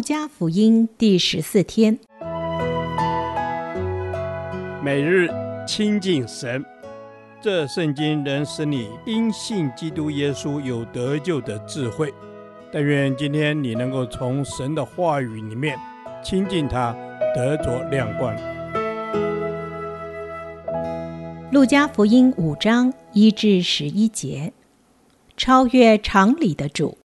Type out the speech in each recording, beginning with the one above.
路加福音第十四天，每日亲近神，这圣经能使你因信基督耶稣有得救的智慧。但愿今天你能够从神的话语里面亲近他，得着亮光。路加福音五章一至十一节，超越常理的主。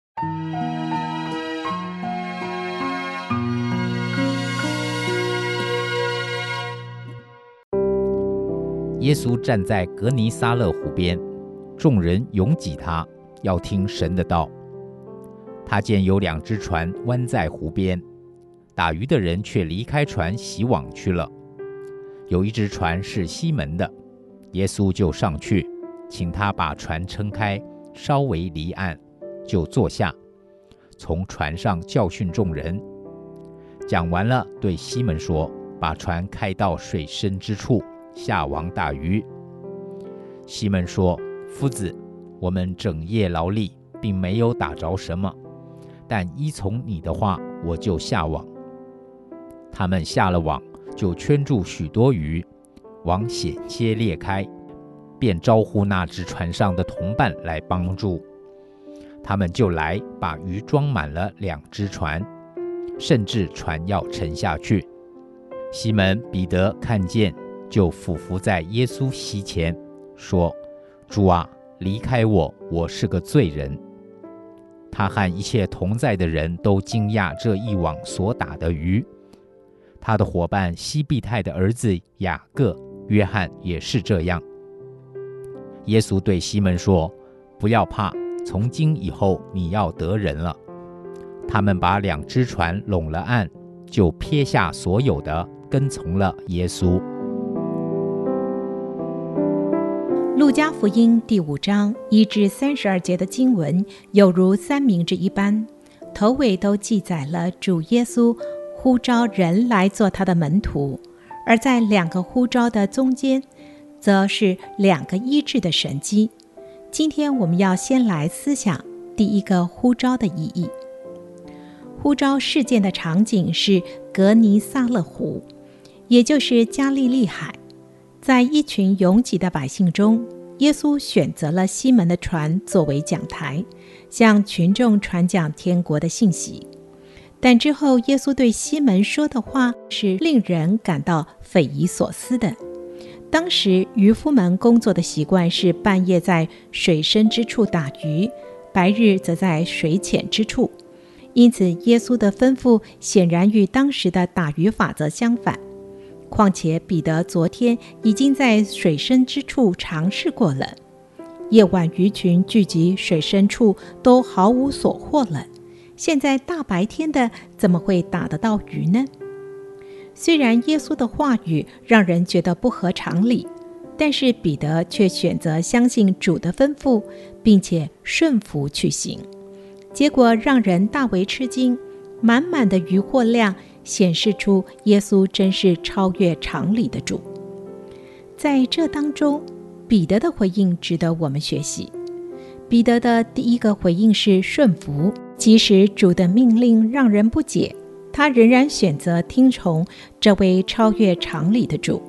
耶稣站在革尼撒勒湖边，众人拥挤他，要听神的道。他见有两只船弯在湖边，打鱼的人却离开船洗网去了。有一只船是西门的，耶稣就上去，请他把船撑开，稍微离岸，就坐下，从船上教训众人。讲完了，对西门说：“把船开到水深之处。”下网打鱼。西门说：“夫子，我们整夜劳力，并没有打着什么，但依从你的话，我就下网。”他们下了网，就圈住许多鱼，网险些裂开，便招呼那只船上的同伴来帮助。他们就来把鱼装满了两只船，甚至船要沉下去。西门彼得看见。就俯伏在耶稣膝前，说：“主啊，离开我，我是个罪人。”他和一切同在的人都惊讶这一网所打的鱼。他的伙伴西庇太的儿子雅各、约翰也是这样。耶稣对西门说：“不要怕，从今以后你要得人了。”他们把两只船拢了岸，就撇下所有的，跟从了耶稣。路加福音第五章一至三十二节的经文，有如三明治一般，头尾都记载了主耶稣呼召人来做他的门徒，而在两个呼召的中间，则是两个医治的神迹。今天我们要先来思想第一个呼召的意义。呼召事件的场景是革尼撒勒湖，也就是加利利海。在一群拥挤的百姓中，耶稣选择了西门的船作为讲台，向群众传讲天国的信息。但之后，耶稣对西门说的话是令人感到匪夷所思的。当时渔夫们工作的习惯是半夜在水深之处打鱼，白日则在水浅之处，因此耶稣的吩咐显然与当时的打鱼法则相反。况且彼得昨天已经在水深之处尝试过了，夜晚鱼群聚集水深处都毫无所获了，现在大白天的怎么会打得到鱼呢？虽然耶稣的话语让人觉得不合常理，但是彼得却选择相信主的吩咐，并且顺服去行，结果让人大为吃惊，满满的鱼获量。显示出耶稣真是超越常理的主。在这当中，彼得的回应值得我们学习。彼得的第一个回应是顺服，即使主的命令让人不解，他仍然选择听从这位超越常理的主。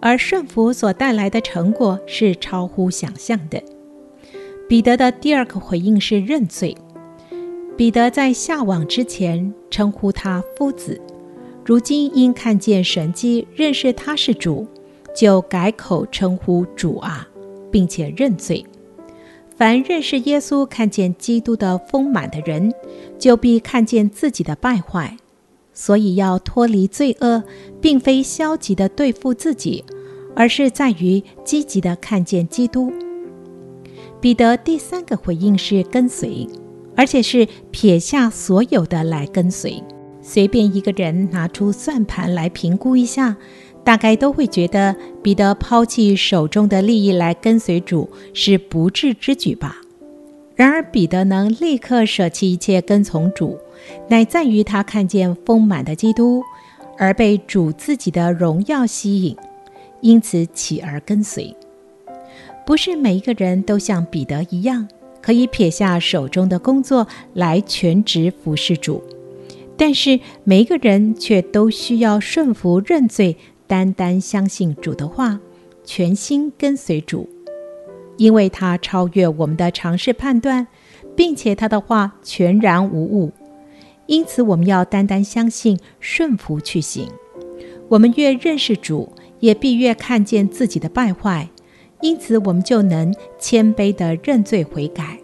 而顺服所带来的成果是超乎想象的。彼得的第二个回应是认罪。彼得在下网之前称呼他夫子，如今因看见神迹，认识他是主，就改口称呼主啊，并且认罪。凡认识耶稣、看见基督的丰满的人，就必看见自己的败坏，所以要脱离罪恶，并非消极地对付自己，而是在于积极地看见基督。彼得第三个回应是跟随。而且是撇下所有的来跟随。随便一个人拿出算盘来评估一下，大概都会觉得彼得抛弃手中的利益来跟随主是不智之举吧。然而，彼得能立刻舍弃一切跟从主，乃在于他看见丰满的基督，而被主自己的荣耀吸引，因此起而跟随。不是每一个人都像彼得一样。可以撇下手中的工作来全职服侍主，但是每一个人却都需要顺服认罪，单单相信主的话，全心跟随主，因为他超越我们的常识判断，并且他的话全然无误。因此，我们要单单相信，顺服去行。我们越认识主，也必越看见自己的败坏。因此，我们就能谦卑地认罪悔改。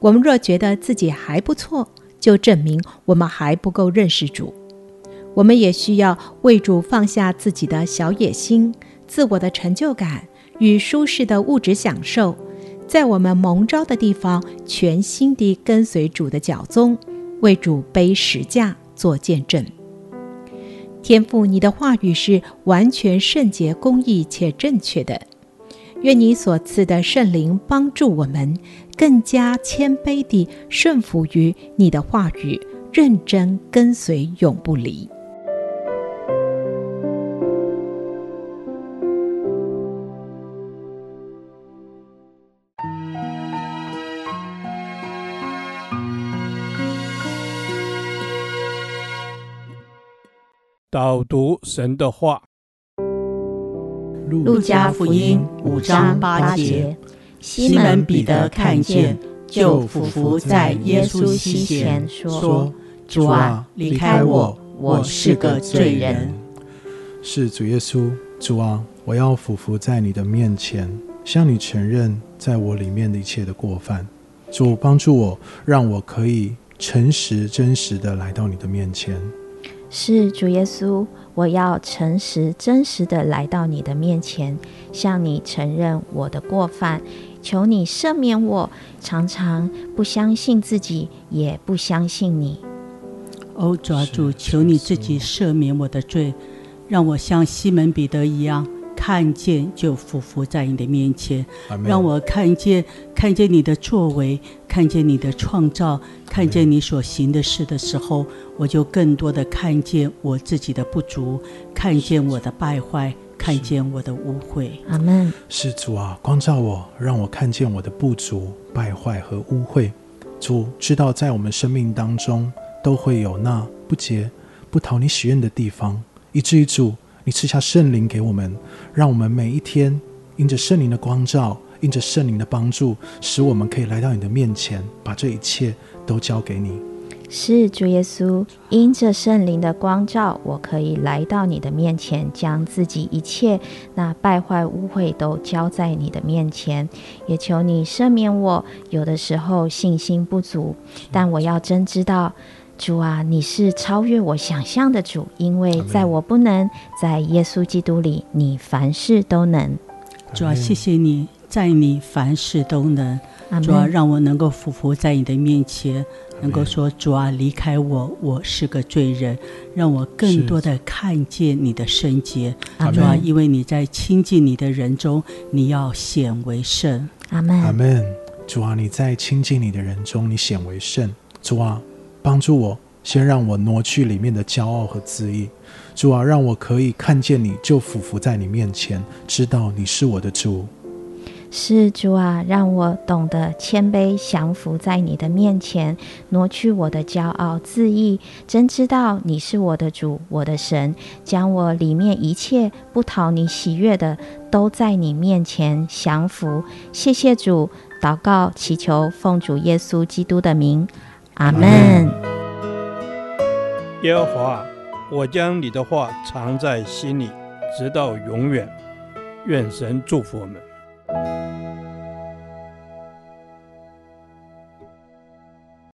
我们若觉得自己还不错，就证明我们还不够认识主。我们也需要为主放下自己的小野心、自我的成就感与舒适的物质享受，在我们蒙召的地方，全心地跟随主的脚踪。为主背十架做见证，天父，你的话语是完全圣洁、公义且正确的。愿你所赐的圣灵帮助我们，更加谦卑地顺服于你的话语，认真跟随，永不离。导读神的话，《路加福音》五章八节，西门彼得看见，就俯伏在耶稣膝前说：“主啊，离开我，我是个罪人。”是主耶稣，主啊，我要俯伏在你的面前，向你承认在我里面的一切的过犯。主帮助我，让我可以诚实真实的来到你的面前。是主耶稣，我要诚实真实的来到你的面前，向你承认我的过犯，求你赦免我，常常不相信自己，也不相信你。哦，主啊，主，求你自己赦免我的罪，让我像西门彼得一样。看见就俯伏在你的面前让我看见看见你的作为，看见你的创造，看见你所行的事的时候，我就更多的看见我自己的不足，看见我的败坏，看见我的污秽。阿门。是主啊，光照我，让我看见我的不足、败坏和污秽。主知道，在我们生命当中都会有那不洁、不讨你喜悦的地方，以至于主。你赐下圣灵给我们，让我们每一天因着圣灵的光照，因着圣灵的帮助，使我们可以来到你的面前，把这一切都交给你。是主耶稣，因着圣灵的光照，我可以来到你的面前，将自己一切那败坏污秽都交在你的面前，也求你赦免我。有的时候信心不足，但我要真知道。主啊，你是超越我想象的主，因为在我不能，在耶稣基督里，你凡事都能。主啊，谢谢你在你凡事都能。主啊，让我能够俯伏在你的面前，能够说主啊，离开我，我是个罪人。让我更多的看见你的圣洁。主啊，因为你在亲近你的人中，你要显为圣。阿门。阿门。主啊，你在亲近你的人中，你显为圣。主啊。帮助我，先让我挪去里面的骄傲和自义。主啊，让我可以看见你，就俯伏在你面前，知道你是我的主。是主啊，让我懂得谦卑降服在你的面前，挪去我的骄傲自义，真知道你是我的主，我的神，将我里面一切不讨你喜悦的，都在你面前降服。谢谢主，祷告祈求奉主耶稣基督的名。阿门。耶和华，我将你的话藏在心里，直到永远。愿神祝福我们。